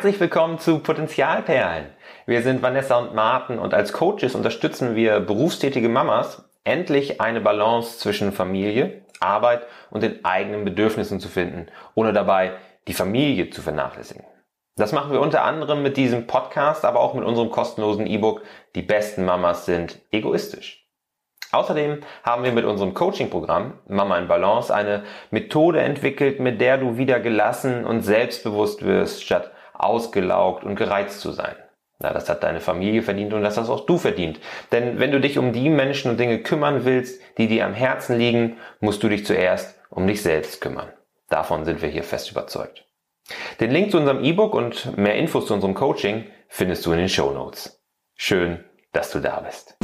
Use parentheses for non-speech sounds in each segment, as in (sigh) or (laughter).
Herzlich willkommen zu Potenzialperlen. Wir sind Vanessa und Martin und als Coaches unterstützen wir berufstätige Mamas, endlich eine Balance zwischen Familie, Arbeit und den eigenen Bedürfnissen zu finden, ohne dabei die Familie zu vernachlässigen. Das machen wir unter anderem mit diesem Podcast, aber auch mit unserem kostenlosen E-Book Die besten Mamas sind egoistisch. Außerdem haben wir mit unserem Coaching-Programm Mama in Balance eine Methode entwickelt, mit der du wieder gelassen und selbstbewusst wirst, statt ausgelaugt und gereizt zu sein. Na, das hat deine Familie verdient und das hast auch du verdient. Denn wenn du dich um die Menschen und Dinge kümmern willst, die dir am Herzen liegen, musst du dich zuerst um dich selbst kümmern. Davon sind wir hier fest überzeugt. Den Link zu unserem E-Book und mehr Infos zu unserem Coaching findest du in den Show Notes. Schön, dass du da bist.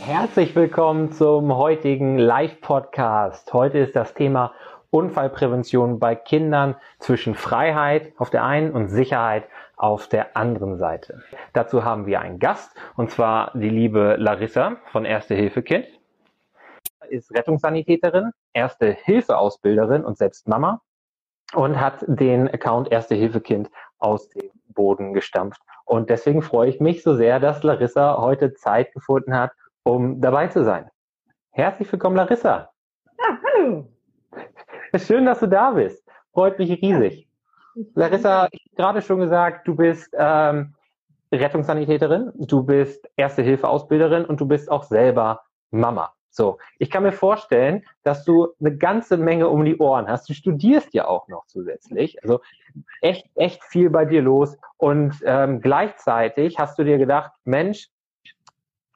Herzlich willkommen zum heutigen Live-Podcast. Heute ist das Thema Unfallprävention bei Kindern zwischen Freiheit auf der einen und Sicherheit auf der anderen Seite. Dazu haben wir einen Gast, und zwar die liebe Larissa von Erste Hilfe Kind. Ist Rettungssanitäterin, Erste Hilfe Ausbilderin und selbst Mama und hat den Account Erste Hilfe Kind aus dem Boden gestampft. Und deswegen freue ich mich so sehr, dass Larissa heute Zeit gefunden hat, um dabei zu sein. Herzlich willkommen, Larissa. Schön, dass du da bist. Freut mich riesig. Larissa, ich habe gerade schon gesagt, du bist ähm, Rettungssanitäterin, du bist Erste-Hilfe-Ausbilderin und du bist auch selber Mama. So, ich kann mir vorstellen, dass du eine ganze Menge um die Ohren hast. Du studierst ja auch noch zusätzlich. Also echt, echt viel bei dir los. Und ähm, gleichzeitig hast du dir gedacht, Mensch,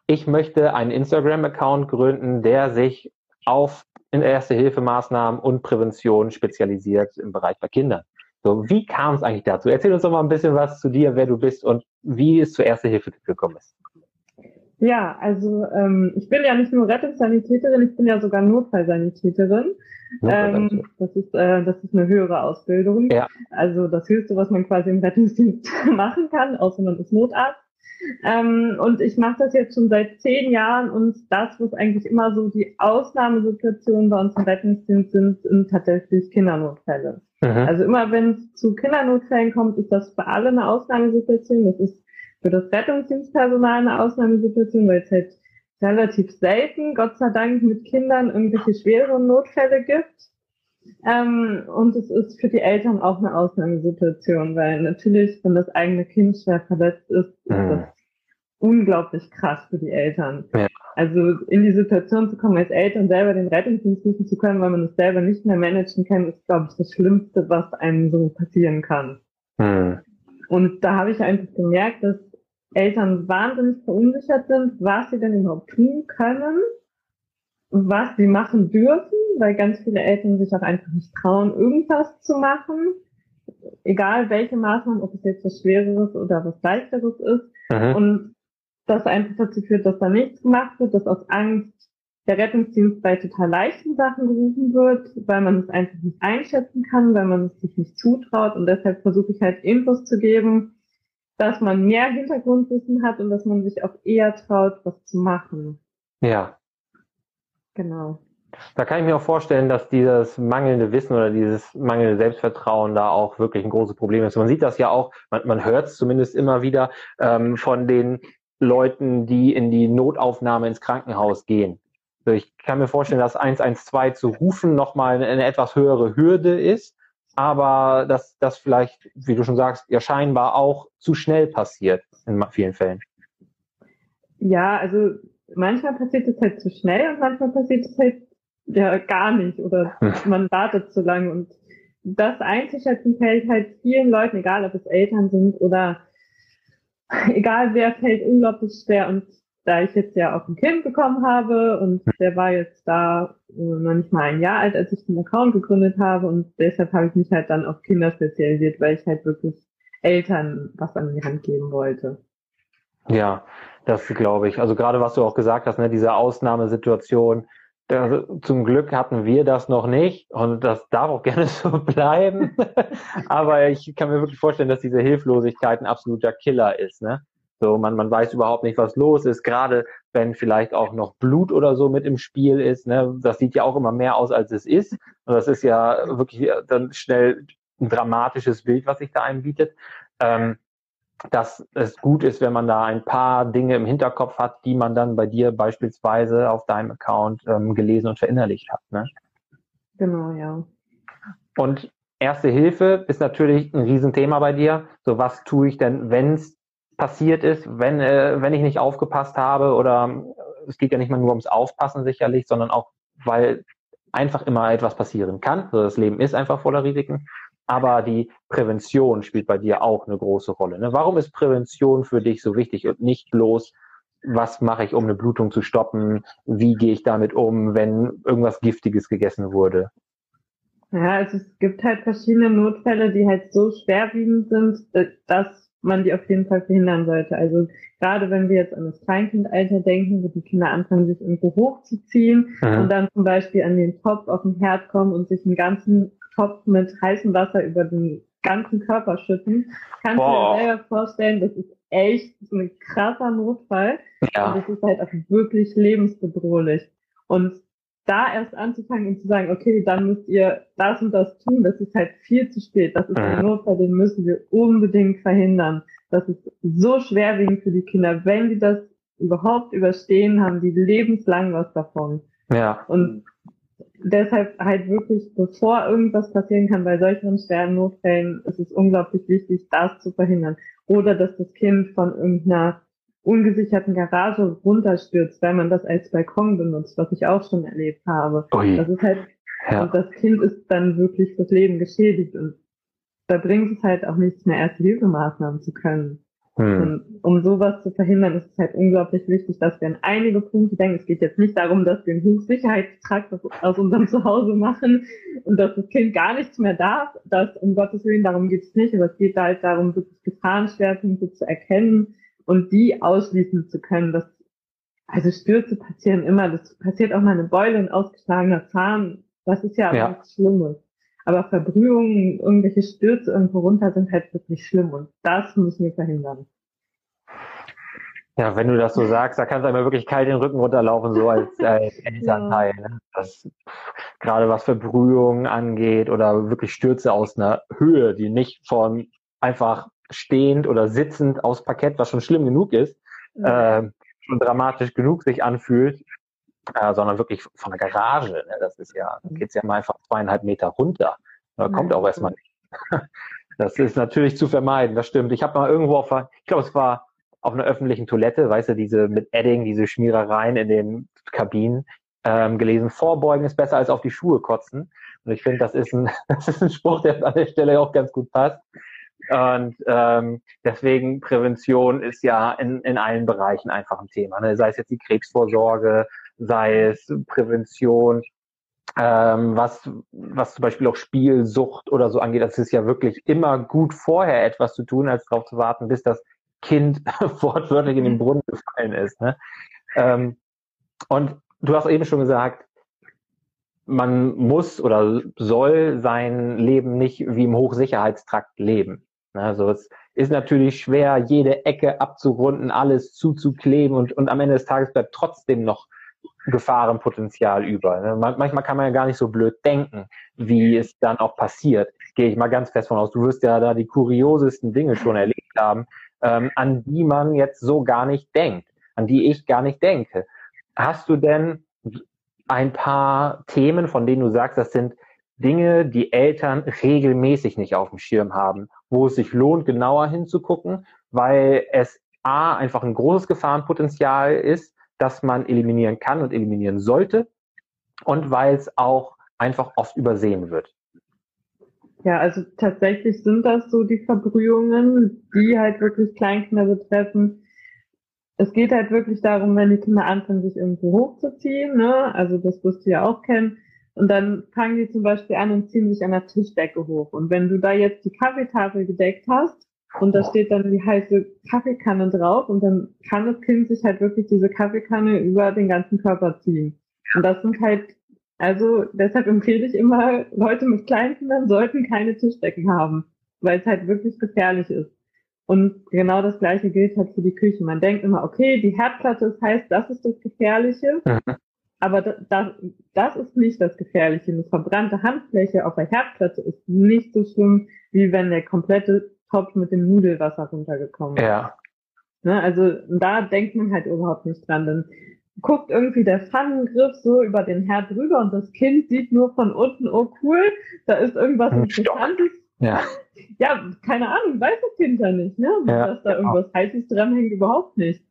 ich möchte einen Instagram-Account gründen, der sich auf in Erste-Hilfe-Maßnahmen und Prävention spezialisiert im Bereich bei Kindern. So, wie kam es eigentlich dazu? Erzähl uns doch mal ein bisschen was zu dir, wer du bist und wie es zur Erste Hilfe gekommen ist. Ja, also ähm, ich bin ja nicht nur Rettungssanitäterin, ich bin ja sogar Notfallsanitäterin. Ähm, das ist äh, das ist eine höhere Ausbildung. Ja. Also das Höchste, was man quasi im Rettungsdienst (laughs) machen kann, außer man ist Notarzt. Ähm, und ich mache das jetzt schon seit zehn Jahren und das, was eigentlich immer so die Ausnahmesituationen bei uns im Rettungsdienst sind, sind tatsächlich Kindernotfälle. Mhm. Also immer wenn es zu Kindernotfällen kommt, ist das für alle eine Ausnahmesituation. Das ist für das Rettungsdienstpersonal eine Ausnahmesituation, weil es halt relativ selten, Gott sei Dank, mit Kindern irgendwelche schweren Notfälle gibt. Ähm, und es ist für die Eltern auch eine Ausnahmesituation, weil natürlich, wenn das eigene Kind schwer verletzt ist, ist mhm. das unglaublich krass für die Eltern. Ja. Also in die Situation zu kommen, als Eltern selber den Rettungsdienst rufen zu können, weil man es selber nicht mehr managen kann, ist, glaube ich, das Schlimmste, was einem so passieren kann. Mhm. Und da habe ich einfach gemerkt, dass Eltern wahnsinnig verunsichert sind, was sie denn überhaupt tun können was sie machen dürfen, weil ganz viele Eltern sich auch einfach nicht trauen, irgendwas zu machen. Egal welche Maßnahmen, ob es jetzt was Schwereres oder was Leichteres ist. Mhm. Und das einfach dazu führt, dass da nichts gemacht wird, dass aus Angst der Rettungsdienst bei total leichten Sachen gerufen wird, weil man es einfach nicht einschätzen kann, weil man es sich nicht zutraut. Und deshalb versuche ich halt Infos zu geben, dass man mehr Hintergrundwissen hat und dass man sich auch eher traut, was zu machen. Ja, Genau. Da kann ich mir auch vorstellen, dass dieses mangelnde Wissen oder dieses mangelnde Selbstvertrauen da auch wirklich ein großes Problem ist. Man sieht das ja auch, man, man hört es zumindest immer wieder ähm, von den Leuten, die in die Notaufnahme ins Krankenhaus gehen. Also ich kann mir vorstellen, dass 112 zu rufen nochmal eine etwas höhere Hürde ist, aber dass das vielleicht, wie du schon sagst, ja scheinbar auch zu schnell passiert in vielen Fällen. Ja, also manchmal passiert es halt zu schnell und manchmal passiert es halt ja gar nicht oder (laughs) man wartet zu lange und das einzuschätzen fällt halt vielen Leuten, egal ob es Eltern sind oder egal wer, fällt unglaublich schwer. Und da ich jetzt ja auch ein Kind bekommen habe und der war jetzt da äh, noch nicht mal ein Jahr alt, als ich den Account gegründet habe und deshalb habe ich mich halt dann auf Kinder spezialisiert, weil ich halt wirklich Eltern was an die Hand geben wollte. Ja, das glaube ich. Also gerade was du auch gesagt hast, ne, diese Ausnahmesituation. Da, zum Glück hatten wir das noch nicht und das darf auch (laughs) gerne so bleiben. (laughs) Aber ich kann mir wirklich vorstellen, dass diese Hilflosigkeit ein absoluter Killer ist. Ne? So, man, man weiß überhaupt nicht, was los ist, gerade wenn vielleicht auch noch Blut oder so mit im Spiel ist. Ne? Das sieht ja auch immer mehr aus, als es ist. Und das ist ja wirklich dann schnell ein dramatisches Bild, was sich da einbietet. Ähm, dass es gut ist, wenn man da ein paar Dinge im Hinterkopf hat, die man dann bei dir beispielsweise auf deinem Account ähm, gelesen und verinnerlicht hat. Ne? Genau, ja. Und Erste Hilfe ist natürlich ein Riesenthema bei dir. So, was tue ich denn, wenn es passiert ist, wenn, äh, wenn ich nicht aufgepasst habe oder es geht ja nicht mal nur ums Aufpassen sicherlich, sondern auch, weil einfach immer etwas passieren kann. Also das Leben ist einfach voller Risiken. Aber die Prävention spielt bei dir auch eine große Rolle. Ne? Warum ist Prävention für dich so wichtig und nicht bloß, was mache ich, um eine Blutung zu stoppen? Wie gehe ich damit um, wenn irgendwas Giftiges gegessen wurde? Ja, also es gibt halt verschiedene Notfälle, die halt so schwerwiegend sind, dass man die auf jeden Fall verhindern sollte. Also gerade wenn wir jetzt an das Kleinkindalter denken, wo die Kinder anfangen, sich irgendwo hochzuziehen mhm. und dann zum Beispiel an den Topf auf den Herd kommen und sich einen ganzen Topf mit heißem Wasser über den ganzen Körper schütten, kannst Boah. du dir selber vorstellen, das ist echt so ein krasser Notfall. Ja. Und das ist halt auch wirklich lebensbedrohlich. Und da erst anzufangen und zu sagen, okay, dann müsst ihr das und das tun, das ist halt viel zu spät. Das ist ein Notfall, den müssen wir unbedingt verhindern. Das ist so schwerwiegend für die Kinder. Wenn die das überhaupt überstehen, haben die lebenslang was davon. Ja. Und deshalb halt wirklich, bevor irgendwas passieren kann, bei solchen schweren Notfällen, ist es unglaublich wichtig, das zu verhindern. Oder dass das Kind von irgendeiner ungesicherten Garage runterstürzt, weil man das als Balkon benutzt, was ich auch schon erlebt habe. Ui. Das ist halt, ja. und das Kind ist dann wirklich das Leben geschädigt und da bringt es halt auch nichts mehr, erste Hilfemaßnahmen zu können. Hm. Und um sowas zu verhindern, ist es halt unglaublich wichtig, dass wir an einige Punkte denken. Es geht jetzt nicht darum, dass wir einen Hochsicherheitstrakt aus unserem Zuhause machen und dass das Kind gar nichts mehr darf. Das, um Gottes Willen, darum geht es nicht. Aber es geht halt darum, wirklich Gefahrenschwerpunkte zu erkennen, und die ausschließen zu können. Das, also Stürze passieren immer, das passiert auch mal eine Beule, ein ausgeschlagener Zahn, das ist ja, ja. nichts Schlimmes. Aber Verbrühungen, irgendwelche Stürze irgendwo runter sind halt wirklich schlimm und das müssen wir verhindern. Ja, wenn du das so sagst, da kannst du einmal wirklich kalt den Rücken runterlaufen, so als (laughs) äh, Elternteil. Ja. Ne? Das, gerade was Verbrühungen angeht oder wirklich Stürze aus einer Höhe, die nicht von einfach stehend oder sitzend aus Parkett, was schon schlimm genug ist, äh, schon dramatisch genug sich anfühlt, äh, sondern wirklich von der Garage. Ne? Das ist ja, da geht's ja mal einfach zweieinhalb Meter runter. Da kommt auch erstmal nicht. (laughs) Das ist natürlich zu vermeiden, das stimmt. Ich habe mal irgendwo auf, ich glaube, es war auf einer öffentlichen Toilette, weißt du, diese mit Edding, diese Schmierereien in den Kabinen, ähm, gelesen, vorbeugen ist besser als auf die Schuhe kotzen. Und ich finde, das ist ein, (laughs) das ist ein Spruch, der an der Stelle auch ganz gut passt. Und ähm, deswegen Prävention ist ja in, in allen Bereichen einfach ein Thema. Ne? Sei es jetzt die Krebsvorsorge, sei es Prävention, ähm, was, was zum Beispiel auch Spielsucht oder so angeht. Das ist ja wirklich immer gut vorher etwas zu tun, als darauf zu warten, bis das Kind (laughs) wortwörtlich in den mhm. Brunnen gefallen ist. Ne? Ähm, und du hast eben schon gesagt, man muss oder soll sein Leben nicht wie im Hochsicherheitstrakt leben. Also es ist natürlich schwer, jede Ecke abzurunden, alles zuzukleben und, und am Ende des Tages bleibt trotzdem noch Gefahrenpotenzial über. Ne? Manchmal kann man ja gar nicht so blöd denken, wie es dann auch passiert. Gehe ich mal ganz fest von aus. Du wirst ja da die kuriosesten Dinge schon erlebt haben, ähm, an die man jetzt so gar nicht denkt, an die ich gar nicht denke. Hast du denn ein paar Themen, von denen du sagst, das sind Dinge, die Eltern regelmäßig nicht auf dem Schirm haben wo es sich lohnt, genauer hinzugucken, weil es A, einfach ein großes Gefahrenpotenzial ist, das man eliminieren kann und eliminieren sollte und weil es auch einfach oft übersehen wird. Ja, also tatsächlich sind das so die Verbrühungen, die halt wirklich Kleinkinder betreffen. Es geht halt wirklich darum, wenn die Kinder anfangen, sich irgendwo hochzuziehen, ne? also das wirst du ja auch kennen, und dann fangen die zum Beispiel an und ziehen sich an der Tischdecke hoch. Und wenn du da jetzt die Kaffeetafel gedeckt hast und da steht dann die heiße Kaffeekanne drauf und dann kann das Kind sich halt wirklich diese Kaffeekanne über den ganzen Körper ziehen. Und das sind halt, also deshalb empfehle ich immer, Leute mit Kleinkindern sollten keine Tischdecken haben, weil es halt wirklich gefährlich ist. Und genau das gleiche gilt halt für die Küche. Man denkt immer, okay, die Herdplatte ist heiß, das ist das Gefährliche. Mhm. Aber das, das, das ist nicht das Gefährliche. Eine verbrannte Handfläche auf der Herdplatte ist nicht so schlimm, wie wenn der komplette Topf mit dem Nudelwasser runtergekommen. Ja. Ne, also da denkt man halt überhaupt nicht dran. Dann guckt irgendwie der Pfannengriff so über den Herd drüber und das Kind sieht nur von unten, oh cool, da ist irgendwas Interessantes. Ja. (laughs) ja, keine Ahnung, weiß das Kind ja nicht, ne? Ja, Dass da genau. irgendwas Heißes dranhängt, überhaupt nicht.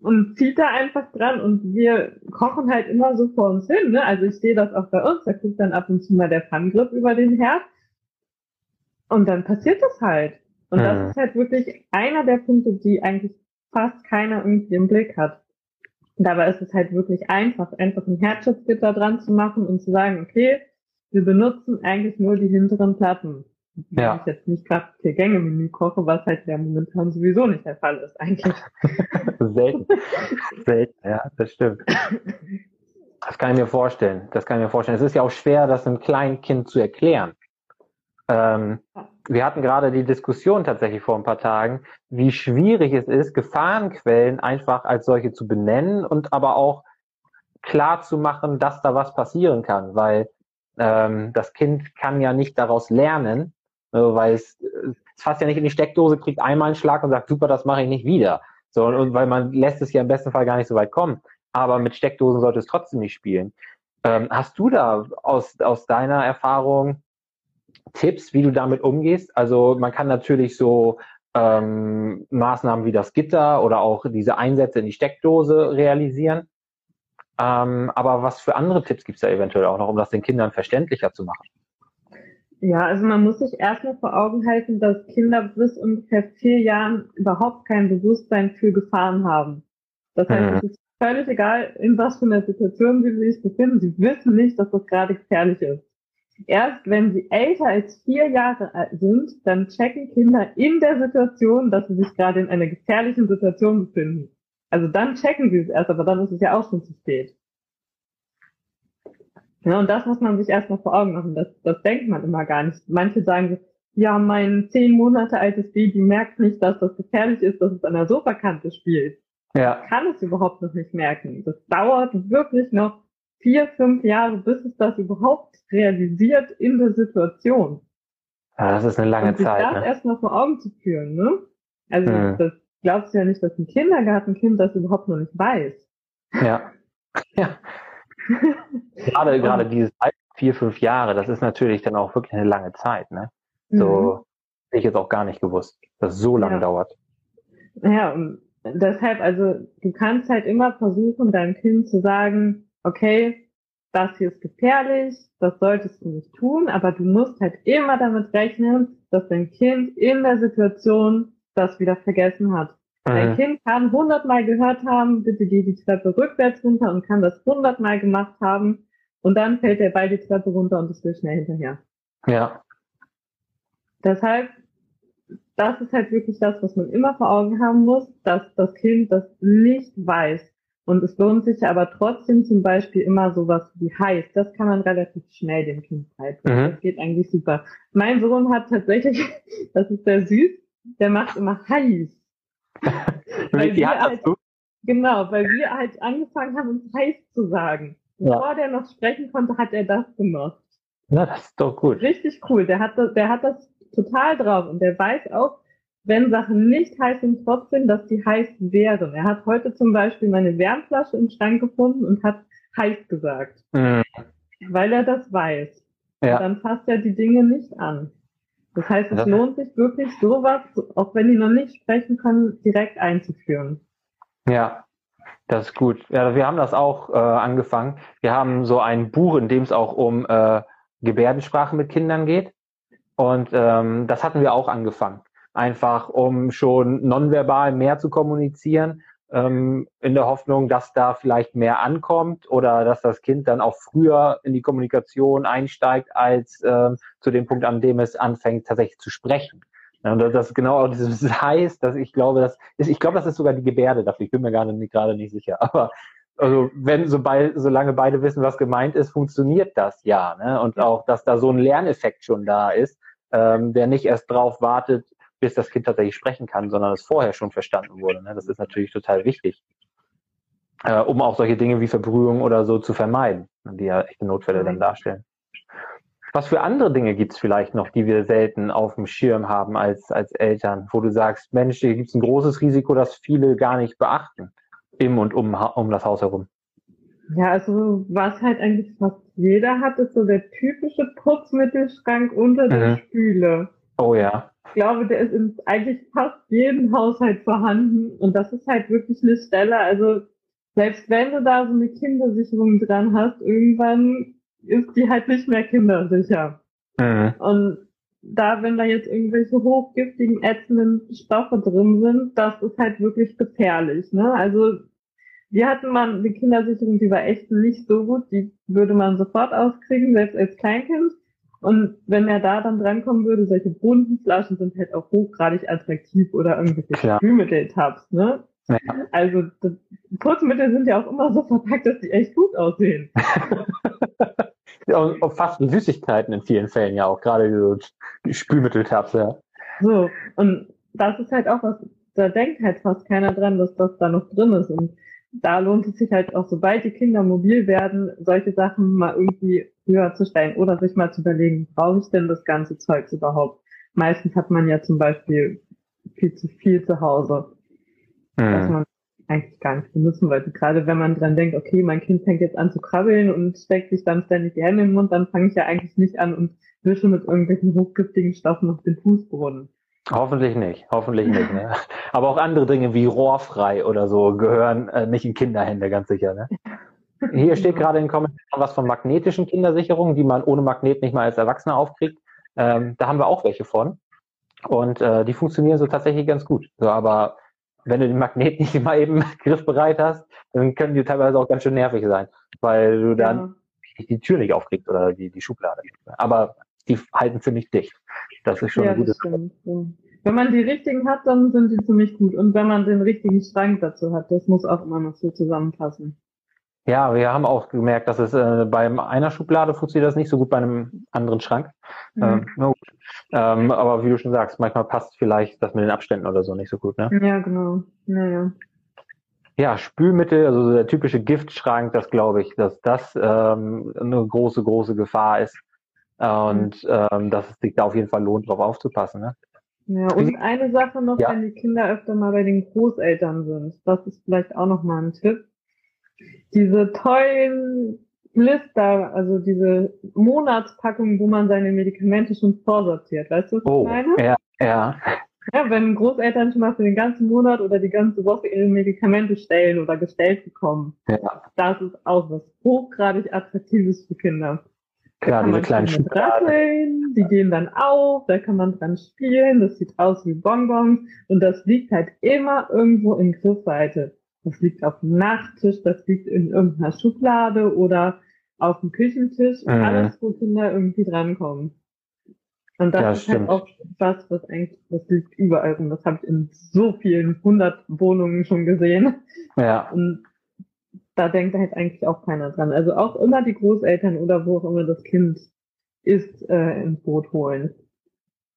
Und zieht da einfach dran und wir kochen halt immer so vor uns hin, ne? Also ich sehe das auch bei uns, da guckt dann ab und zu mal der Pfannengriff über den Herd. Und dann passiert das halt. Und mhm. das ist halt wirklich einer der Punkte, die eigentlich fast keiner irgendwie im Blick hat. Dabei ist es halt wirklich einfach, einfach ein Herzschutzgitter dran zu machen und zu sagen, okay, wir benutzen eigentlich nur die hinteren Platten. Wenn ja. ich jetzt nicht gerade vier Gänge Menü koche, was halt ja momentan sowieso nicht der Fall ist eigentlich. (laughs) Selten. Selten, ja, das stimmt. Das kann ich mir vorstellen. Das kann ich mir vorstellen. Es ist ja auch schwer, das einem kleinen Kind zu erklären. Ähm, wir hatten gerade die Diskussion tatsächlich vor ein paar Tagen, wie schwierig es ist, Gefahrenquellen einfach als solche zu benennen und aber auch klar zu machen, dass da was passieren kann, weil ähm, das Kind kann ja nicht daraus lernen, äh, weil es, es fasst ja nicht in die Steckdose, kriegt einmal einen Schlag und sagt, super, das mache ich nicht wieder. So, und weil man lässt es ja im besten Fall gar nicht so weit kommen. Aber mit Steckdosen sollte es trotzdem nicht spielen. Ähm, hast du da aus, aus deiner Erfahrung Tipps, wie du damit umgehst? Also man kann natürlich so ähm, Maßnahmen wie das Gitter oder auch diese Einsätze in die Steckdose realisieren. Ähm, aber was für andere Tipps gibt es da eventuell auch noch, um das den Kindern verständlicher zu machen? Ja, also man muss sich erstmal vor Augen halten, dass Kinder bis ungefähr vier Jahren überhaupt kein Bewusstsein für Gefahren haben. Das heißt, mhm. es ist völlig egal, in was für einer Situation sie sich befinden. Sie wissen nicht, dass das gerade gefährlich ist. Erst wenn sie älter als vier Jahre sind, dann checken Kinder in der Situation, dass sie sich gerade in einer gefährlichen Situation befinden. Also dann checken sie es erst, aber dann ist es ja auch schon zu spät. Ja, und das muss man sich erstmal vor Augen machen. Das, das denkt man immer gar nicht. Manche sagen, ja, mein zehn Monate altes Baby merkt nicht, dass das gefährlich ist, dass es an der Sofakante spielt. Ja. Kann es überhaupt noch nicht merken. Das dauert wirklich noch vier, fünf Jahre, bis es das überhaupt realisiert in der Situation. Ja, das ist eine lange und Zeit. Das ne? erstmal vor Augen zu führen, ne? Also hm. das glaubst du ja nicht, dass ein Kindergartenkind das überhaupt noch nicht weiß. Ja. (laughs) ja. gerade, gerade dieses vier, fünf Jahre, das ist natürlich dann auch wirklich eine lange Zeit, ne? So mhm. hätte ich jetzt auch gar nicht gewusst, dass es so lange ja. dauert. Ja, und deshalb, also du kannst halt immer versuchen, deinem Kind zu sagen, okay, das hier ist gefährlich, das solltest du nicht tun, aber du musst halt immer damit rechnen, dass dein Kind in der Situation das wieder vergessen hat. Mhm. Dein Kind kann hundertmal gehört haben, bitte geh die Treppe rückwärts runter und kann das hundertmal gemacht haben und dann fällt der Ball die Treppe runter und es will schnell hinterher. Ja. Deshalb, das ist halt wirklich das, was man immer vor Augen haben muss, dass das Kind das nicht weiß. Und es lohnt sich aber trotzdem zum Beispiel immer sowas wie heiß. Das kann man relativ schnell dem Kind beibringen. Mhm. Das geht eigentlich super. Mein Sohn hat tatsächlich, (laughs) das ist sehr süß, der macht immer heiß. (laughs) weil wir halt, genau, weil wir halt angefangen haben, uns heiß zu sagen. Ja. Bevor der noch sprechen konnte, hat er das gemacht. Na, das ist doch gut. Richtig cool. Der hat das, der hat das total drauf und der weiß auch, wenn Sachen nicht heiß sind, trotzdem, dass die heiß wären. Er hat heute zum Beispiel meine Wärmflasche im Schrank gefunden und hat heiß gesagt. Mhm. Weil er das weiß. Ja. dann fasst er die Dinge nicht an. Das heißt, es das lohnt sich wirklich, sowas, auch wenn die noch nicht sprechen können, direkt einzuführen. Ja, das ist gut. Ja, wir haben das auch äh, angefangen. Wir haben so ein Buch, in dem es auch um äh, Gebärdensprache mit Kindern geht. Und ähm, das hatten wir auch angefangen einfach um schon nonverbal mehr zu kommunizieren, ähm, in der Hoffnung, dass da vielleicht mehr ankommt oder dass das Kind dann auch früher in die Kommunikation einsteigt, als ähm, zu dem Punkt, an dem es anfängt, tatsächlich zu sprechen. Und das ist genau auch dieses heißt, dass ich glaube, das ist, ich glaube, das ist sogar die Gebärde dafür. Ich bin mir gerade nicht, gerade nicht sicher. (laughs) Aber also wenn sobald, solange beide wissen, was gemeint ist, funktioniert das ja. Ne? Und auch, dass da so ein Lerneffekt schon da ist, ähm, der nicht erst drauf wartet, bis das Kind tatsächlich sprechen kann, sondern es vorher schon verstanden wurde. Ne? Das ist natürlich total wichtig, äh, um auch solche Dinge wie Verbrühung oder so zu vermeiden, die ja echte Notfälle dann darstellen. Was für andere Dinge gibt es vielleicht noch, die wir selten auf dem Schirm haben als, als Eltern, wo du sagst, Mensch, hier gibt es ein großes Risiko, das viele gar nicht beachten im und um, um das Haus herum? Ja, also was halt eigentlich fast jeder hat, ist so der typische Putzmittelschrank unter der mhm. Spüle. Oh ja. Ich glaube, der ist in eigentlich fast jedem Haushalt vorhanden und das ist halt wirklich eine Stelle, also selbst wenn du da so eine Kindersicherung dran hast, irgendwann ist die halt nicht mehr kindersicher. Mhm. Und da, wenn da jetzt irgendwelche hochgiftigen, ätzenden Stoffe drin sind, das ist halt wirklich gefährlich. Ne? Also wir hatten mal die Kindersicherung, die war echt nicht so gut, die würde man sofort auskriegen, selbst als Kleinkind. Und wenn er da dann drankommen würde, solche bunten Flaschen sind halt auch hochgradig attraktiv oder irgendwelche Spülmittel-Tabs, ne? Ja. Also Putzmittel sind ja auch immer so verpackt, dass die echt gut aussehen. (laughs) (laughs) und fast Süßigkeiten in vielen Fällen ja auch, gerade so Spülmitteltabs, ja. So, und das ist halt auch was, da denkt halt fast keiner dran, dass das da noch drin ist. Und da lohnt es sich halt auch, sobald die Kinder mobil werden, solche Sachen mal irgendwie höher zu stellen oder sich mal zu überlegen, brauche ich denn das ganze Zeugs überhaupt? Meistens hat man ja zum Beispiel viel zu viel zu Hause, mhm. was man eigentlich gar nicht benutzen wollte. Gerade wenn man dran denkt, okay, mein Kind fängt jetzt an zu krabbeln und steckt sich dann ständig die Hände im Mund, dann fange ich ja eigentlich nicht an und wische mit irgendwelchen hochgiftigen Stoffen auf den Fußboden. Hoffentlich nicht, hoffentlich nicht. Ne? (laughs) Aber auch andere Dinge wie rohrfrei oder so gehören äh, nicht in Kinderhände, ganz sicher. Ne? Hier steht gerade in den Kommentaren was von magnetischen Kindersicherungen, die man ohne Magnet nicht mal als Erwachsener aufkriegt. Ähm, da haben wir auch welche von. Und äh, die funktionieren so tatsächlich ganz gut. So, aber wenn du den Magnet nicht immer eben (laughs) griffbereit hast, dann können die teilweise auch ganz schön nervig sein, weil du dann ja. die Tür nicht aufkriegst oder die, die Schublade. Aber die halten ziemlich dicht. Das ist schon ja, ein gutes. Stimmt, ja. Wenn man die richtigen hat, dann sind die ziemlich gut. Und wenn man den richtigen Schrank dazu hat, das muss auch immer noch so zusammenpassen. Ja, wir haben auch gemerkt, dass es äh, bei einer Schublade funktioniert das nicht so gut bei einem anderen Schrank. Mhm. Ähm, ähm, aber wie du schon sagst, manchmal passt vielleicht das mit den Abständen oder so nicht so gut, ne? Ja, genau. Ja, ja. Ja, Spülmittel, also der typische Giftschrank, das glaube ich, dass das ähm, eine große, große Gefahr ist. Und mhm. ähm, dass es sich da auf jeden Fall lohnt, drauf aufzupassen. Ne? Ja, und eine Sache noch, ja. wenn die Kinder öfter mal bei den Großeltern sind, das ist vielleicht auch noch mal ein Tipp. Diese tollen Blister, also diese Monatspackungen, wo man seine Medikamente schon vorsortiert, weißt du, was oh, ich meine? Ja, ja. Ja, wenn Großeltern schon mal für den ganzen Monat oder die ganze Woche ihre Medikamente stellen oder gestellt bekommen, ja. das ist auch was hochgradig Attraktives für Kinder. Klar, diese kleinen Schubladen. Die gehen dann auf, da kann man dran spielen, das sieht aus wie Bonbons und das liegt halt immer irgendwo in Griffweite. Das liegt auf dem Nachttisch, das liegt in irgendeiner Schublade oder auf dem Küchentisch, mhm. alles, wo Kinder irgendwie drankommen. Und das ja, ist halt auch was, was eigentlich, das liegt überall und das habe ich in so vielen hundert Wohnungen schon gesehen. Ja. Und da denkt halt eigentlich auch keiner dran. Also auch immer die Großeltern oder wo auch immer das Kind ist, äh, ins Boot holen.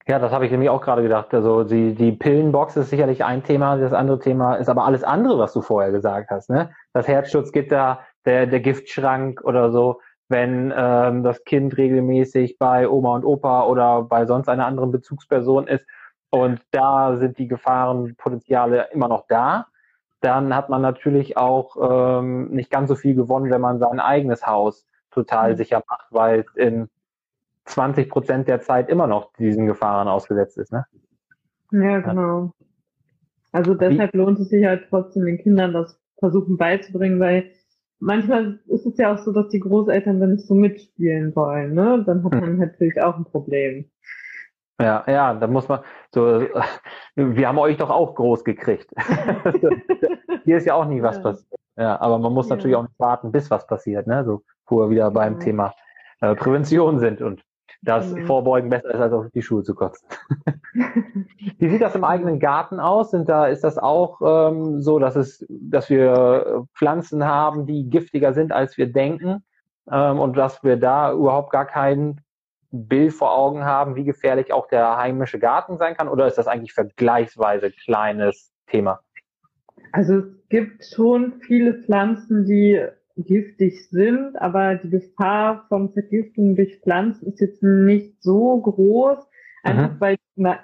Ja, das habe ich nämlich auch gerade gedacht. Also die, die Pillenbox ist sicherlich ein Thema, das andere Thema ist aber alles andere, was du vorher gesagt hast. Ne? Das Herzschutzgitter, der, der Giftschrank oder so, wenn ähm, das Kind regelmäßig bei Oma und Opa oder bei sonst einer anderen Bezugsperson ist und da sind die Gefahrenpotenziale immer noch da, dann hat man natürlich auch ähm, nicht ganz so viel gewonnen, wenn man sein eigenes Haus total mhm. sicher macht, weil in 20 Prozent der Zeit immer noch diesen Gefahren ausgesetzt ist. Ne? Ja, genau. Also deshalb Wie? lohnt es sich halt trotzdem den Kindern das versuchen beizubringen, weil manchmal ist es ja auch so, dass die Großeltern dann nicht so mitspielen wollen, ne? Dann hat hm. man natürlich auch ein Problem. Ja, ja, da muss man so, (laughs) wir haben euch doch auch groß gekriegt. (laughs) Hier ist ja auch nie was ja. passiert. Ja, aber man muss ja. natürlich auch nicht warten, bis was passiert, ne? So, wo wir wieder beim ja. Thema äh, Prävention sind und das mhm. Vorbeugen besser ist, als auf die Schuhe zu kotzen. (laughs) Wie sieht das im eigenen Garten aus? Sind da, ist das auch ähm, so, dass es, dass wir Pflanzen haben, die giftiger sind, als wir denken? Ähm, und dass wir da überhaupt gar keinen Bild vor Augen haben, wie gefährlich auch der heimische Garten sein kann? Oder ist das eigentlich vergleichsweise kleines Thema? Also es gibt schon viele Pflanzen, die giftig sind, aber die Gefahr von Vergiftung durch Pflanzen ist jetzt nicht so groß, einfach mhm. weil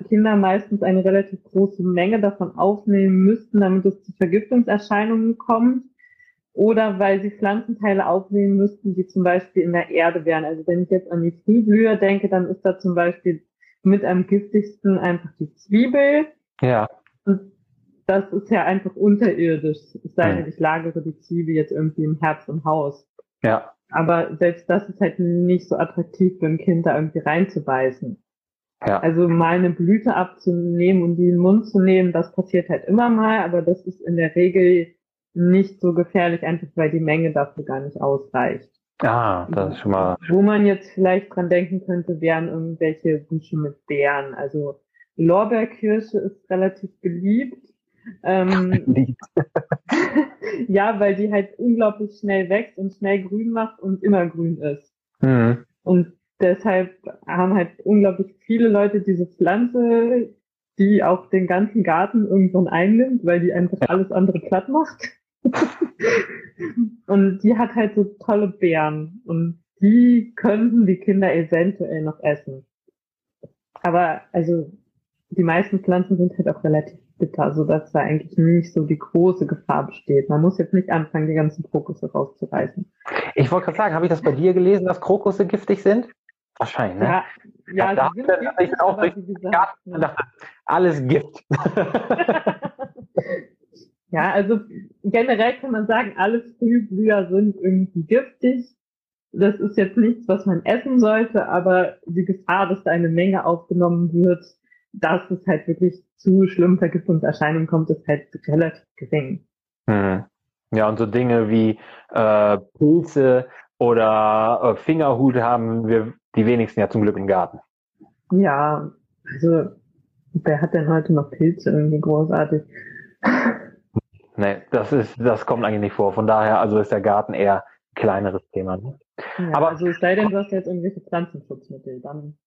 Kinder meistens eine relativ große Menge davon aufnehmen müssten, damit es zu Vergiftungserscheinungen kommt. Oder weil sie Pflanzenteile aufnehmen müssten, die zum Beispiel in der Erde wären. Also wenn ich jetzt an die Frühblüher denke, dann ist da zum Beispiel mit am giftigsten einfach die Zwiebel. Ja. Und das ist ja einfach unterirdisch. Es sei denn, ich lagere die Zwiebel jetzt irgendwie im Herz im Haus. Ja. Aber selbst das ist halt nicht so attraktiv für ein Kind, da irgendwie reinzubeißen. Ja. Also mal eine Blüte abzunehmen und die in den Mund zu nehmen, das passiert halt immer mal, aber das ist in der Regel nicht so gefährlich, einfach weil die Menge dafür gar nicht ausreicht. Ah, das ist schon mal. Wo man jetzt vielleicht dran denken könnte, wären irgendwelche Büsche mit Beeren. Also Lorbeerkirsche ist relativ beliebt. Ähm, (laughs) ja, weil die halt unglaublich schnell wächst und schnell grün macht und immer grün ist. Mhm. Und deshalb haben halt unglaublich viele Leute diese Pflanze, die auch den ganzen Garten irgendwann einnimmt, weil die einfach alles andere platt macht. (laughs) und die hat halt so tolle Beeren und die könnten die Kinder eventuell noch essen. Aber also die meisten Pflanzen sind halt auch relativ bitter, so dass da eigentlich nicht so die große Gefahr besteht. Man muss jetzt nicht anfangen, die ganzen Krokusse rauszureißen. Ich wollte gerade sagen, habe ich das bei dir gelesen, dass Krokusse giftig sind? Wahrscheinlich, ne? Ja, ja, ja sie sind giftig, ich auch durch gesagt, ja. dachte, alles Gift. (laughs) ja, also generell kann man sagen, alle Frühblüher sind irgendwie giftig. Das ist jetzt nichts, was man essen sollte, aber die Gefahr, dass da eine Menge aufgenommen wird, dass es halt wirklich zu schlimmen Vergiftungserscheinungen kommt, ist halt relativ gering. Hm. Ja, und so Dinge wie äh, Pilze oder äh, Fingerhut haben wir die wenigsten ja zum Glück im Garten. Ja, also wer hat denn heute noch Pilze irgendwie großartig? Nee, das ist, das kommt eigentlich nicht vor. Von daher, also ist der Garten eher ein kleineres Thema. Ne? Ja, Aber also es sei denn, du hast jetzt irgendwelche Pflanzenschutzmittel, dann.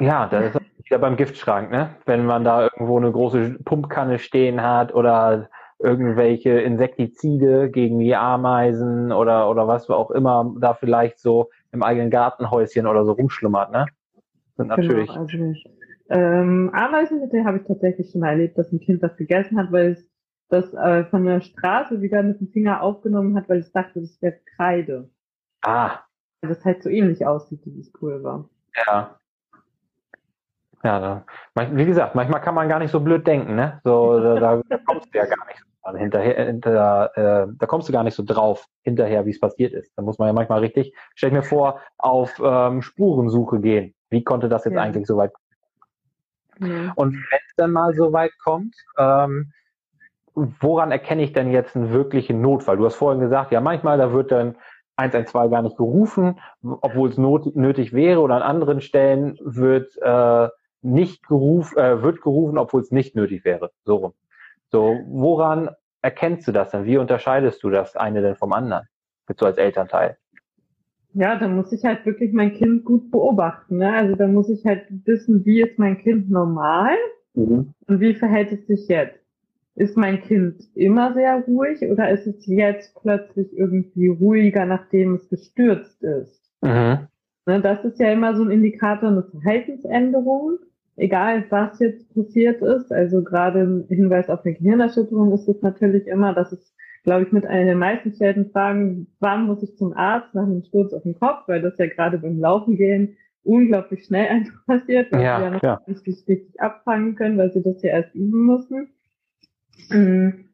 Ja, das ist wieder beim Giftschrank, ne? Wenn man da irgendwo eine große Pumpkanne stehen hat oder irgendwelche Insektizide gegen die Ameisen oder, oder was auch immer da vielleicht so im eigenen Gartenhäuschen oder so rumschlummert, ne? Sind natürlich. Genau, also, ähm, Ameisenmittel habe ich tatsächlich schon mal erlebt, dass ein Kind das gegessen hat, weil es das äh, von der Straße wieder mit dem Finger aufgenommen hat, weil es dachte, das wäre Kreide. Ah. Weil das halt so ähnlich aussieht, dieses Pulver. Ja. Ja, da, wie gesagt, manchmal kann man gar nicht so blöd denken, ne? So, da, da (laughs) kommst du ja gar nicht so hinterher, hinter, äh, da kommst du gar nicht so drauf hinterher, wie es passiert ist. Da muss man ja manchmal richtig, stell ich mir vor, auf ähm, Spurensuche gehen. Wie konnte das jetzt ja. eigentlich so weit kommen? Ja. Und wenn es dann mal so weit kommt, ähm, woran erkenne ich denn jetzt einen wirklichen Notfall? Du hast vorhin gesagt, ja, manchmal da wird dann 112 gar nicht gerufen, obwohl es not, nötig wäre, oder an anderen Stellen wird äh, nicht gerufen, äh, wird gerufen, obwohl es nicht nötig wäre. So rum. So, woran erkennst du das denn? Wie unterscheidest du das eine denn vom anderen? Mit so als Elternteil? Ja, da muss ich halt wirklich mein Kind gut beobachten. Ne? Also da muss ich halt wissen, wie ist mein Kind normal mhm. und wie verhält es sich jetzt? Ist mein Kind immer sehr ruhig oder ist es jetzt plötzlich irgendwie ruhiger, nachdem es gestürzt ist? Mhm. Ne, das ist ja immer so ein Indikator eine Verhaltensänderung egal was jetzt passiert ist, also gerade im Hinweis auf eine Gehirnerschütterung ist es natürlich immer, dass es, glaube ich, mit einer der meisten gestellten Fragen, wann muss ich zum Arzt nach einem Sturz auf den Kopf, weil das ja gerade beim Laufen gehen unglaublich schnell (laughs) einfach passiert, weil ja, sie ja noch ja. nicht richtig abfangen können, weil sie das ja erst üben müssen. Mhm.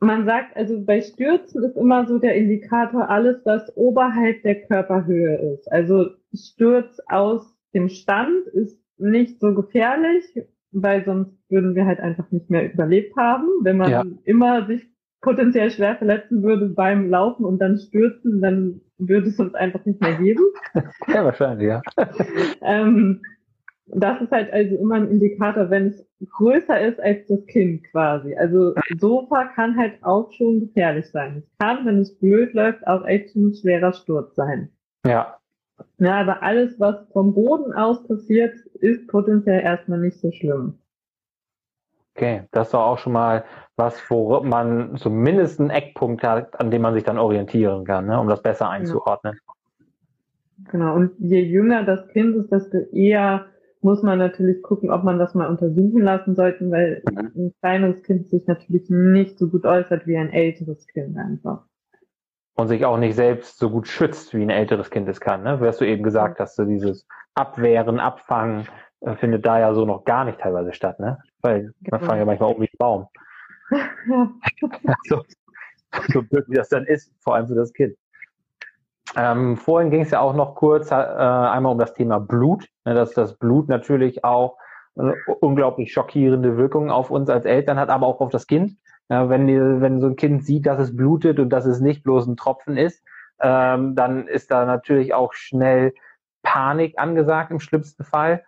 Man sagt, also bei Stürzen ist immer so der Indikator alles, was oberhalb der Körperhöhe ist. Also Sturz aus dem Stand ist nicht so gefährlich, weil sonst würden wir halt einfach nicht mehr überlebt haben. Wenn man ja. immer sich potenziell schwer verletzen würde beim Laufen und dann stürzen, dann würde es uns einfach nicht mehr geben. (laughs) Ja, wahrscheinlich, ja. (laughs) ähm, das ist halt also immer ein Indikator, wenn es größer ist als das Kind quasi. Also Sofa kann halt auch schon gefährlich sein. Es kann, wenn es blöd läuft, auch echt ein schwerer Sturz sein. Ja, Ja, aber alles, was vom Boden aus passiert, ist potenziell erstmal nicht so schlimm. Okay, das ist doch auch schon mal was, wo man zumindest einen Eckpunkt hat, an dem man sich dann orientieren kann, ne, um das besser einzuordnen. Genau, und je jünger das Kind ist, desto eher muss man natürlich gucken, ob man das mal untersuchen lassen sollte, weil mhm. ein kleineres Kind sich natürlich nicht so gut äußert wie ein älteres Kind einfach. Und sich auch nicht selbst so gut schützt, wie ein älteres Kind es kann, ne? Was du eben gesagt hast, so dieses Abwehren, Abfangen, äh, findet da ja so noch gar nicht teilweise statt, ne? Weil man fangen ja manchmal um wie ein Baum. (laughs) Ja. (laughs) so, so blöd wie das dann ist, vor allem für das Kind. Ähm, vorhin ging es ja auch noch kurz äh, einmal um das Thema Blut, ne, dass das Blut natürlich auch äh, unglaublich schockierende Wirkungen auf uns als Eltern hat, aber auch auf das Kind. Ja, wenn, wenn so ein Kind sieht, dass es blutet und dass es nicht bloß ein Tropfen ist, ähm, dann ist da natürlich auch schnell Panik angesagt im schlimmsten Fall.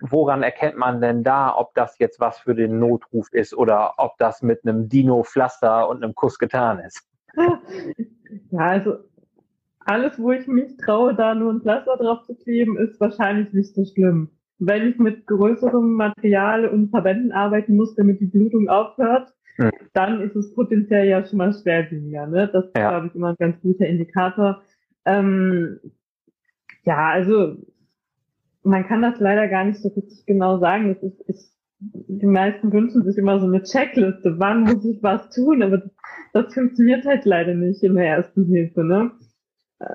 Woran erkennt man denn da, ob das jetzt was für den Notruf ist oder ob das mit einem Dino-Pflaster und einem Kuss getan ist? Ja, also alles, wo ich mich traue, da nur ein Pflaster drauf zu kleben, ist wahrscheinlich nicht so schlimm. Wenn ich mit größerem Material und Verbänden arbeiten muss, damit die Blutung aufhört, mhm. dann ist es potenziell ja schon mal schwerwieger. Ne? Das ist, ja. glaube ich, immer ein ganz guter Indikator. Ähm, ja, also man kann das leider gar nicht so richtig genau sagen. Das ist, ist, die meisten wünschen sich immer so eine Checkliste, wann muss ich was tun, aber das, das funktioniert halt leider nicht in der ersten Hilfe. Ne?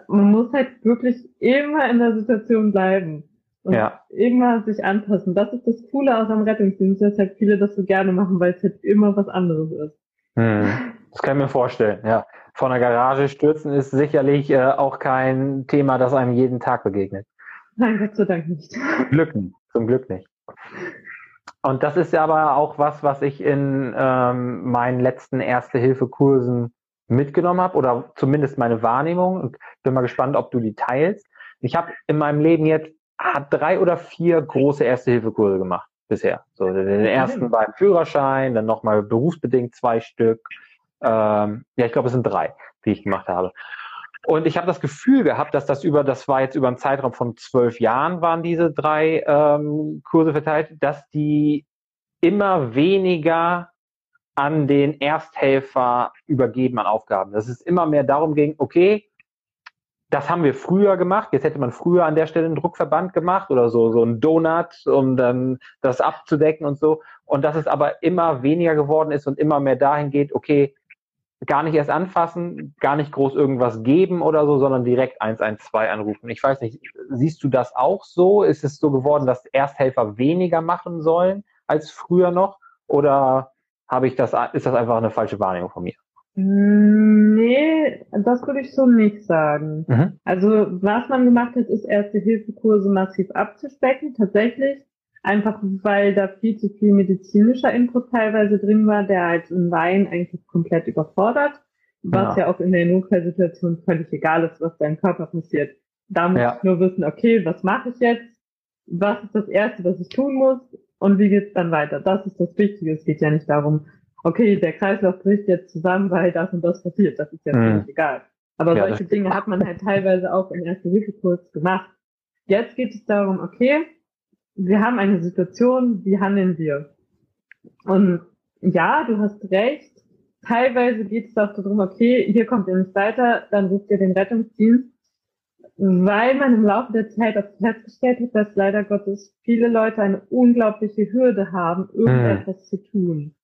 Man muss halt wirklich immer in der Situation bleiben und ja. immer sich anpassen. Das ist das Coole aus am Rettungsdienst, dass halt viele das so gerne machen, weil es halt immer was anderes ist. Hm. Das kann ich mir vorstellen, ja. Von der Garage stürzen ist sicherlich äh, auch kein Thema, das einem jeden Tag begegnet. Nein, Gott sei Dank nicht. Glück nicht, zum Glück nicht. Und das ist ja aber auch was, was ich in ähm, meinen letzten Erste-Hilfe-Kursen mitgenommen habe oder zumindest meine Wahrnehmung. Und bin mal gespannt, ob du die teilst. Ich habe in meinem Leben jetzt hat drei oder vier große Erste-Hilfe-Kurse gemacht bisher. So den ersten beim Führerschein, dann nochmal berufsbedingt zwei Stück. Ähm, ja, ich glaube, es sind drei, die ich gemacht habe. Und ich habe das Gefühl gehabt, dass das über, das war jetzt über einen Zeitraum von zwölf Jahren waren diese drei ähm, Kurse verteilt, dass die immer weniger an den Ersthelfer übergeben an Aufgaben. Dass es immer mehr darum ging, okay, das haben wir früher gemacht. Jetzt hätte man früher an der Stelle einen Druckverband gemacht oder so, so ein Donut, um dann das abzudecken und so. Und dass es aber immer weniger geworden ist und immer mehr dahin geht, okay, gar nicht erst anfassen, gar nicht groß irgendwas geben oder so, sondern direkt 112 anrufen. Ich weiß nicht, siehst du das auch so? Ist es so geworden, dass Ersthelfer weniger machen sollen als früher noch? Oder habe ich das, ist das einfach eine falsche Wahrnehmung von mir? Nee, das würde ich so nicht sagen. Mhm. Also was man gemacht hat, ist erste Hilfekurse massiv abzuspecken, tatsächlich. Einfach weil da viel zu viel medizinischer Input teilweise drin war, der halt in Wein eigentlich komplett überfordert, was ja, ja auch in der Notfallsituation völlig egal ist, was deinem Körper passiert. Da muss ja. ich nur wissen, okay, was mache ich jetzt? Was ist das Erste, was ich tun muss? Und wie geht's dann weiter? Das ist das Wichtige. Es geht ja nicht darum, okay, der Kreislauf bricht jetzt zusammen, weil das und das passiert. Das ist ja mhm. egal. Aber ja, solche Dinge hat man halt teilweise auch im Erste-Hilfe-Kurs gemacht. Jetzt geht es darum, okay, wir haben eine Situation, wie handeln wir? Und ja, du hast recht. Teilweise geht es auch darum, okay, hier kommt ihr nicht weiter, dann ruft ihr den Rettungsdienst weil man im Laufe der Zeit auch festgestellt hat, dass leider Gottes viele Leute eine unglaubliche Hürde haben, irgendetwas mhm. zu tun.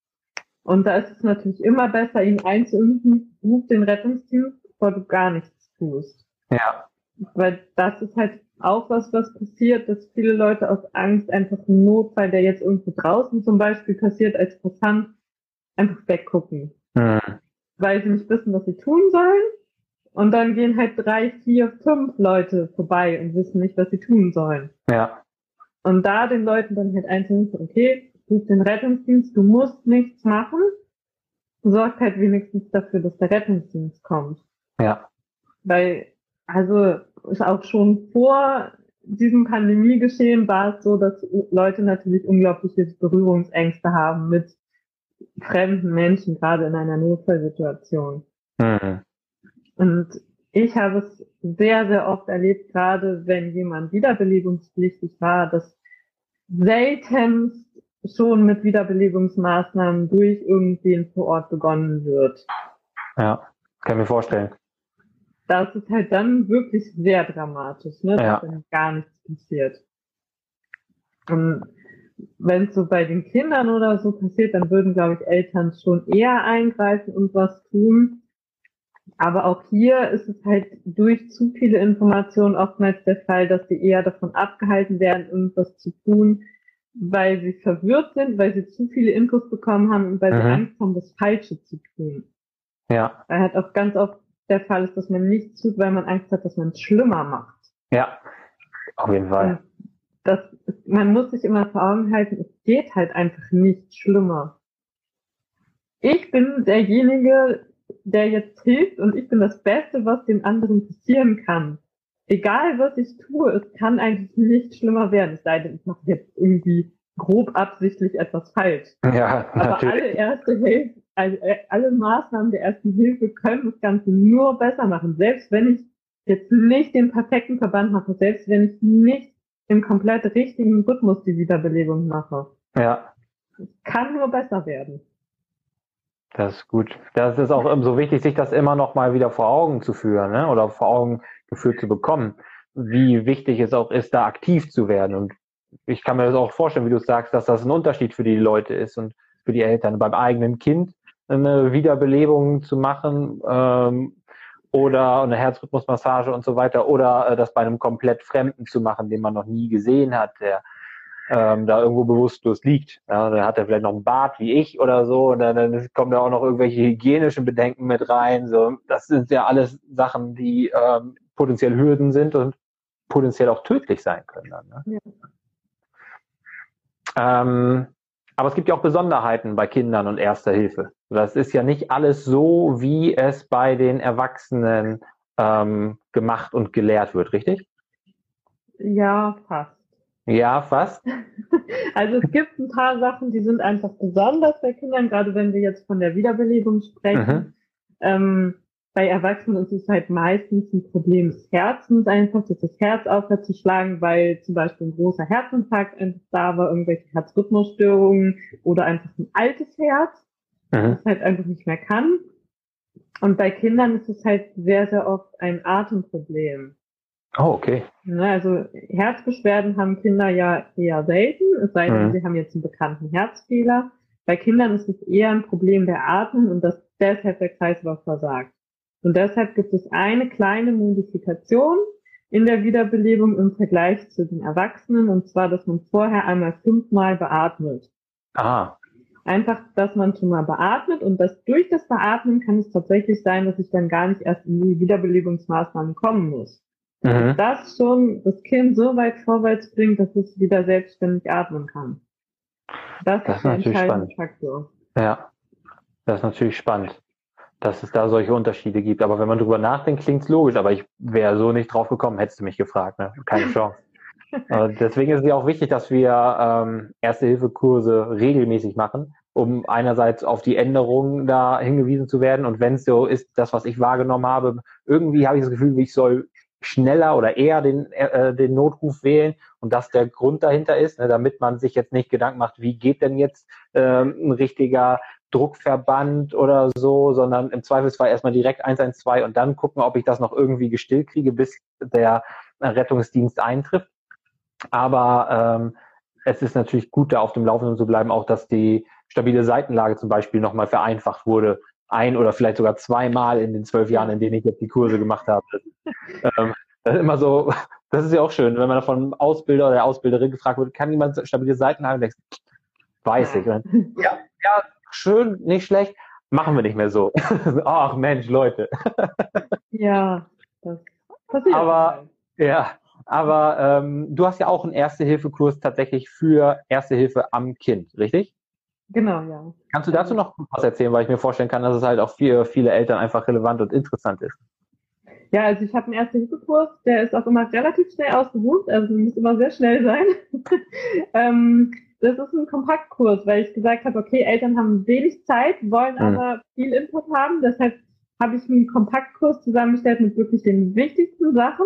Und da ist es natürlich immer besser, ihn einzuimpfen, ruf den Rettungsdienst, bevor du gar nichts tust. Ja. Weil das ist halt auch was, was passiert, dass viele Leute aus Angst einfach einen Notfall, der jetzt irgendwo draußen zum Beispiel passiert, als Passant, einfach weggucken. Mhm. Weil sie nicht wissen, was sie tun sollen und dann gehen halt drei, vier, fünf Leute vorbei und wissen nicht, was sie tun sollen. Ja. Und da den Leuten dann halt einzeln, okay, du bist den Rettungsdienst, du musst nichts machen, sorgt halt wenigstens dafür, dass der Rettungsdienst kommt. Ja. Weil, also, ist auch schon vor diesem Pandemiegeschehen war es so, dass Leute natürlich unglaubliche Berührungsängste haben mit fremden Menschen, gerade in einer Notfallsituation. Mhm. Und ich habe es sehr, sehr oft erlebt, gerade wenn jemand wiederbelebungspflichtig war, dass selten schon mit Wiederbelebungsmaßnahmen durch irgendwen vor Ort begonnen wird. Ja, kann ich mir vorstellen. Das ist halt dann wirklich sehr dramatisch, ne? Ja. dass dann gar nichts passiert. Und wenn es so bei den Kindern oder so passiert, dann würden, glaube ich, Eltern schon eher eingreifen und was tun. Aber auch hier ist es halt durch zu viele Informationen oftmals der Fall, dass sie eher davon abgehalten werden, irgendwas zu tun, weil sie verwirrt sind, weil sie zu viele Infos bekommen haben und weil mhm. sie Angst haben, das Falsche zu tun. Ja. Weil halt auch ganz oft der Fall ist, dass man nichts tut, weil man Angst hat, dass man es schlimmer macht. Ja, auf jeden Fall. Und das, man muss sich immer vor Augen halten, es geht halt einfach nicht schlimmer. Ich bin derjenige, der jetzt hilft und ich bin das Beste, was dem anderen passieren kann. Egal was ich tue, es kann eigentlich nicht schlimmer werden, es sei denn, ich mache jetzt irgendwie grob absichtlich etwas falsch. Ja, Aber natürlich. alle erste Hilfe, also äh, alle Maßnahmen der ersten Hilfe können das Ganze nur besser machen. Selbst wenn ich jetzt nicht den perfekten Verband mache, selbst wenn ich nicht im komplett richtigen Rhythmus die Wiederbelebung mache. Ja. Es kann nur besser werden. Das ist gut. Das ist auch so wichtig, sich das immer noch mal wieder vor Augen zu führen, ne? oder vor Augen geführt zu bekommen, wie wichtig es auch ist, da aktiv zu werden. Und ich kann mir das auch vorstellen, wie du sagst, dass das ein Unterschied für die Leute ist und für die Eltern. Beim eigenen Kind eine Wiederbelebung zu machen ähm, oder eine Herzrhythmusmassage und so weiter oder äh, das bei einem komplett Fremden zu machen, den man noch nie gesehen hat, der ähm, da irgendwo bewusstlos liegt. Ja, dann hat er vielleicht noch einen Bart wie ich oder so und dann, dann kommen da auch noch irgendwelche hygienischen Bedenken mit rein. So, das sind ja alles Sachen, die ähm, potenziell Hürden sind und potenziell auch tödlich sein können. Dann, ne? ja. ähm, aber es gibt ja auch Besonderheiten bei Kindern und Erster Hilfe. Das ist ja nicht alles so, wie es bei den Erwachsenen ähm, gemacht und gelehrt wird, richtig? Ja, fast. Ja, fast. (laughs) Also es gibt ein paar Sachen, die sind einfach besonders bei Kindern, gerade wenn wir jetzt von der Wiederbelebung sprechen. Mhm. Ähm, bei Erwachsenen ist es halt meistens ein Problem des Herzens einfach, dass das Herz aufhört zu schlagen, weil zum Beispiel ein großer Herzinfarkt da war, irgendwelche Herzrhythmusstörungen oder einfach ein altes Herz, mhm. das halt einfach nicht mehr kann. Und bei Kindern ist es halt sehr, sehr oft ein Atemproblem. Oh, okay. Also Herzbeschwerden haben Kinder ja eher selten, es sei denn, mhm. sie haben jetzt einen bekannten Herzfehler. Bei Kindern ist es eher ein Problem der Atmung und dass deshalb der Kreislauf versagt. Und deshalb gibt es eine kleine Modifikation in der Wiederbelebung im Vergleich zu den Erwachsenen, und zwar, dass man vorher einmal fünfmal beatmet. Ah. Einfach, dass man schon mal beatmet und dass durch das Beatmen kann es tatsächlich sein, dass ich dann gar nicht erst in die Wiederbelebungsmaßnahmen kommen muss. Mhm. Das schon das Kind so weit vorwärts bringt, dass es wieder selbstständig atmen kann. Das, das ist der entscheidende Faktor. Ja, das ist natürlich spannend, dass es da solche Unterschiede gibt. Aber wenn man drüber nachdenkt, klingt es logisch. Aber ich wäre so nicht drauf gekommen, hättest du mich gefragt. Ne? Keine Chance. (laughs) deswegen ist es ja auch wichtig, dass wir ähm, Erste-Hilfe-Kurse regelmäßig machen, um einerseits auf die Änderungen da hingewiesen zu werden. Und wenn es so ist, das, was ich wahrgenommen habe, irgendwie habe ich das Gefühl, ich soll schneller oder eher den, äh, den Notruf wählen und das der Grund dahinter ist, ne, damit man sich jetzt nicht Gedanken macht, wie geht denn jetzt ähm, ein richtiger Druckverband oder so, sondern im Zweifelsfall erstmal direkt 112 und dann gucken, ob ich das noch irgendwie gestillt kriege, bis der Rettungsdienst eintrifft. Aber ähm, es ist natürlich gut, da auf dem Laufenden zu bleiben, auch dass die stabile Seitenlage zum Beispiel nochmal vereinfacht wurde, ein oder vielleicht sogar zweimal in den zwölf Jahren, in denen ich jetzt die Kurse gemacht habe. ähm, das ist immer so, das ist ja auch schön, wenn man von Ausbilder oder der Ausbilderin gefragt wird, kann jemand stabile Seiten haben? Denkst, weiß ich. Dann, ja, ja, schön, nicht schlecht, machen wir nicht mehr so. (laughs) Ach Mensch, Leute. ja, das passiert. Aber, ja, aber ähm, du hast ja auch einen Erste-Hilfe-Kurs tatsächlich für Erste Hilfe am Kind, richtig? Genau, ja. Kannst du dazu noch was erzählen, weil ich mir vorstellen kann, dass es halt auch für viele Eltern einfach relevant und interessant ist? Ja, also ich habe einen Erste-Hilfe-Kurs, der ist auch immer relativ schnell ausgebucht, also muss immer sehr schnell sein. (laughs) ähm, das ist ein Kompaktkurs, weil ich gesagt habe, okay, Eltern haben wenig Zeit, wollen mhm. aber viel Input haben, deshalb habe ich einen Kompaktkurs zusammengestellt mit wirklich den wichtigsten Sachen,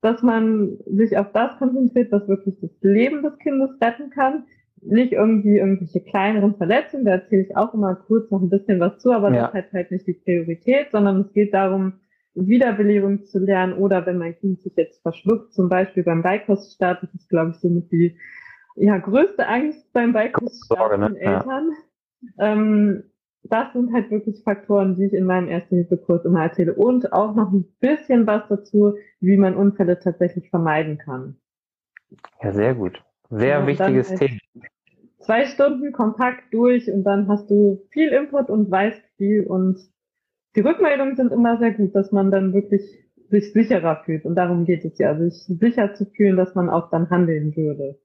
dass man sich auf das konzentriert, was wirklich das Leben des Kindes retten kann. Nicht irgendwie irgendwelche kleineren Verletzungen, da erzähle ich auch immer kurz noch ein bisschen was zu, aber ja. das hat halt nicht die Priorität, sondern es geht darum, Wiederbelebung zu lernen oder wenn mein Kind sich jetzt verschluckt, zum Beispiel beim Beikoststart, das ist glaube ich somit die ja, größte Angst beim Beikoststart von ne? Eltern. Ja. Ähm, das sind halt wirklich Faktoren, die ich in meinem Erste-Hilfe-Kurs immer erzähle. Und auch noch ein bisschen was dazu, wie man Unfälle tatsächlich vermeiden kann. Ja, sehr gut. Sehr ja, wichtiges Thema. Zwei Stunden kompakt durch und dann hast du viel Input und weißt viel und die Rückmeldungen sind immer sehr gut, dass man dann wirklich sich sicherer fühlt. Und darum geht es ja, sich sicher zu fühlen, dass man auch dann handeln würde.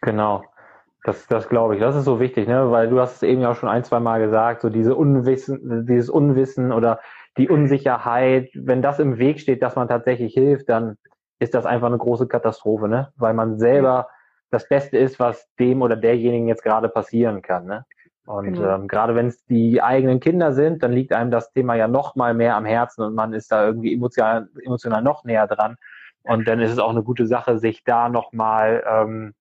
Genau. Das, das glaube ich. Das ist so wichtig, ne? Weil du hast es eben ja auch schon ein, zwei Mal gesagt, so diese Unwissen, dieses Unwissen oder die Unsicherheit, wenn das im Weg steht, dass man tatsächlich hilft, dann ist das einfach eine große Katastrophe, ne? Weil man selber das Beste ist, was dem oder derjenigen jetzt gerade passieren kann, ne? Und genau. ähm, gerade wenn es die eigenen Kinder sind, dann liegt einem das Thema ja noch mal mehr am Herzen und man ist da irgendwie emotional, emotional noch näher dran. Und dann ist es auch eine gute Sache, sich da noch mal ähm,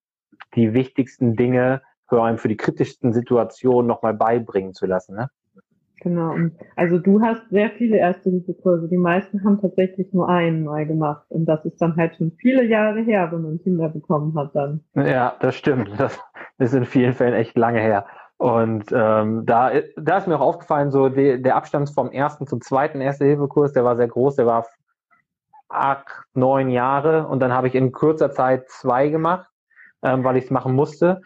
die wichtigsten Dinge vor allem für die kritischsten Situationen nochmal beibringen zu lassen. Ne? Genau. Also du hast sehr viele Erste-Hilfe-Kurse. Die meisten haben tatsächlich nur einen neu gemacht. Und das ist dann halt schon viele Jahre her, wenn man Kinder bekommen hat dann. Ja, das stimmt. Das ist in vielen Fällen echt lange her. Und ähm, da, da ist mir auch aufgefallen, so die, der Abstand vom ersten zum zweiten Erste-Hilfe-Kurs, der war sehr groß, der war acht, neun Jahre. Und dann habe ich in kurzer Zeit zwei gemacht ähm, weil ich es machen musste.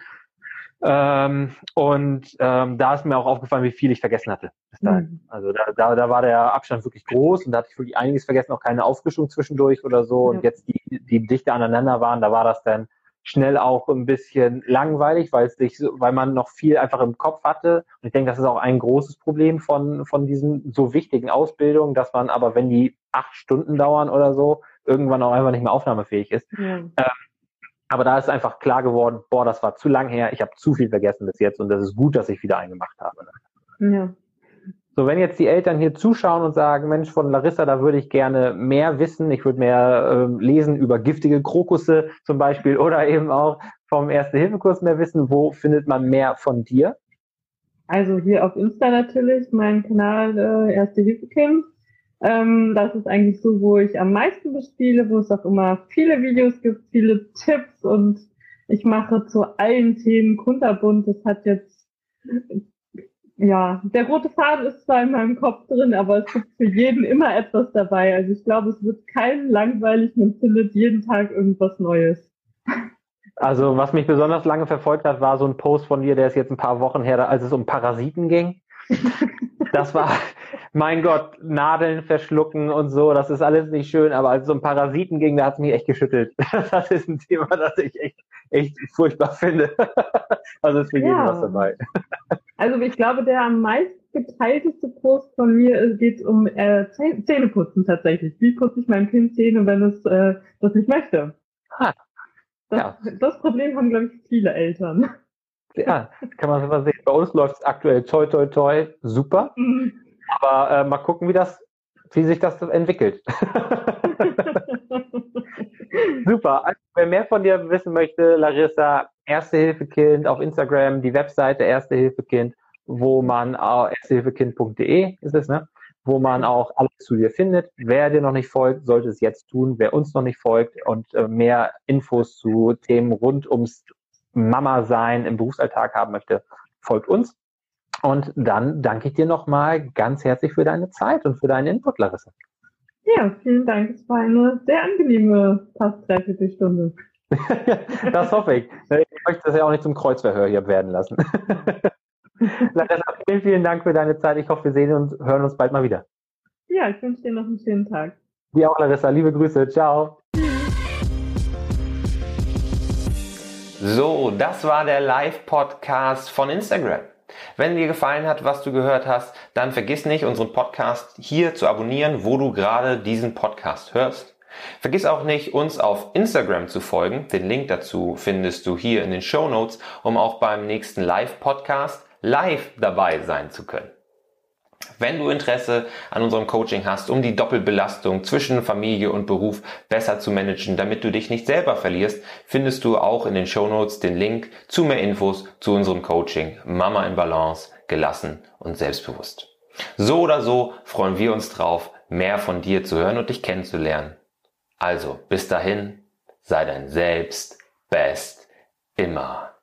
Ähm, und ähm, da ist mir auch aufgefallen, wie viel ich vergessen hatte. Mhm. Also da, da, da war der Abstand wirklich groß und da hatte ich wirklich einiges vergessen, auch keine Aufrichtung zwischendurch oder so. Ja. Und jetzt die, die dichte aneinander waren, da war das dann schnell auch ein bisschen langweilig, weil es sich, weil man noch viel einfach im Kopf hatte. Und ich denke, das ist auch ein großes Problem von von diesen so wichtigen Ausbildungen, dass man aber, wenn die acht Stunden dauern oder so, irgendwann auch einfach nicht mehr aufnahmefähig ist. Ja. Ähm, aber da ist einfach klar geworden, boah, das war zu lang her, ich habe zu viel vergessen bis jetzt und das ist gut, dass ich wieder eingemacht habe. Ne? Ja. So, wenn jetzt die Eltern hier zuschauen und sagen, Mensch, von Larissa, da würde ich gerne mehr wissen, ich würde mehr äh, lesen über giftige Krokusse zum Beispiel oder eben auch vom Erste-Hilfe-Kurs mehr wissen, wo findet man mehr von dir? Also hier auf Insta natürlich, mein Kanal äh, Erste-Hilfe-Kind ähm, das ist eigentlich so, wo ich am meisten bespiele, wo es auch immer viele Videos gibt, viele Tipps und ich mache zu allen Themen kunterbunt. Das hat jetzt, ja, der rote Faden ist zwar in meinem Kopf drin, aber es gibt für jeden immer etwas dabei. Also ich glaube, es wird keinen langweilig, man findet jeden Tag irgendwas Neues. Also was mich besonders lange verfolgt hat, war so ein Post von dir, der ist jetzt ein paar Wochen her, als es um Parasiten ging. (laughs) Das war, mein Gott, Nadeln verschlucken und so, das ist alles nicht schön, aber als es um Parasiten ging, da hat es mich echt geschüttelt. (laughs) Das ist ein Thema, das ich echt, echt furchtbar finde. (laughs) Also ist für ja. jeden was dabei. Also ich glaube, der am meisten geteilteste Post von mir geht um äh, Zähneputzen tatsächlich. Wie putze ich meinem Kind Zähne, wenn es äh, das nicht möchte? Ah, das, ja. das Problem haben, glaube ich, viele Eltern. Ja, kann man so mal sehen. Bei uns läuft es aktuell toi toi toi super. Mhm. Aber äh, mal gucken, wie das, wie sich das entwickelt. (laughs) Super. Also, wer mehr von dir wissen möchte, Larissa, Erste Hilfe Kind auf Instagram, die Webseite Erste Hilfe Kind, wo man äh, erstehilfekind.de ist es, ne? Wo man auch alles zu dir findet. Wer dir noch nicht folgt, sollte es jetzt tun. Wer uns noch nicht folgt und äh, mehr Infos zu Themen rund ums Mama sein im Berufsalltag haben möchte, folgt uns. Und dann danke ich dir nochmal ganz herzlich für deine Zeit und für deinen Input, Larissa. Ja, vielen Dank. Es war eine sehr angenehme fast dreiviertel Stunde. (laughs) das hoffe ich. Ich möchte das ja auch nicht zum Kreuzverhör hier werden lassen. (laughs) Larissa, vielen, vielen Dank für deine Zeit. Ich hoffe, wir sehen und hören uns bald mal wieder. Ja, ich wünsche dir noch einen schönen Tag. Dir auch, Larissa. Liebe Grüße. Ciao. So, das war der Live-Podcast von Instagram. Wenn dir gefallen hat, was du gehört hast, dann vergiss nicht, unseren Podcast hier zu abonnieren, wo du gerade diesen Podcast hörst. Vergiss auch nicht, uns auf Instagram zu folgen. Den Link dazu findest du hier in den Show Notes, um auch beim nächsten Live-Podcast live dabei sein zu können. Wenn du Interesse an unserem Coaching hast, um die Doppelbelastung zwischen Familie und Beruf besser zu managen, damit du dich nicht selber verlierst, findest du auch in den Show Notes den Link zu mehr Infos zu unserem Coaching Mama in Balance, gelassen und selbstbewusst. So oder so freuen wir uns drauf, mehr von dir zu hören und dich kennenzulernen. Also, bis dahin, sei dein Selbst best immer.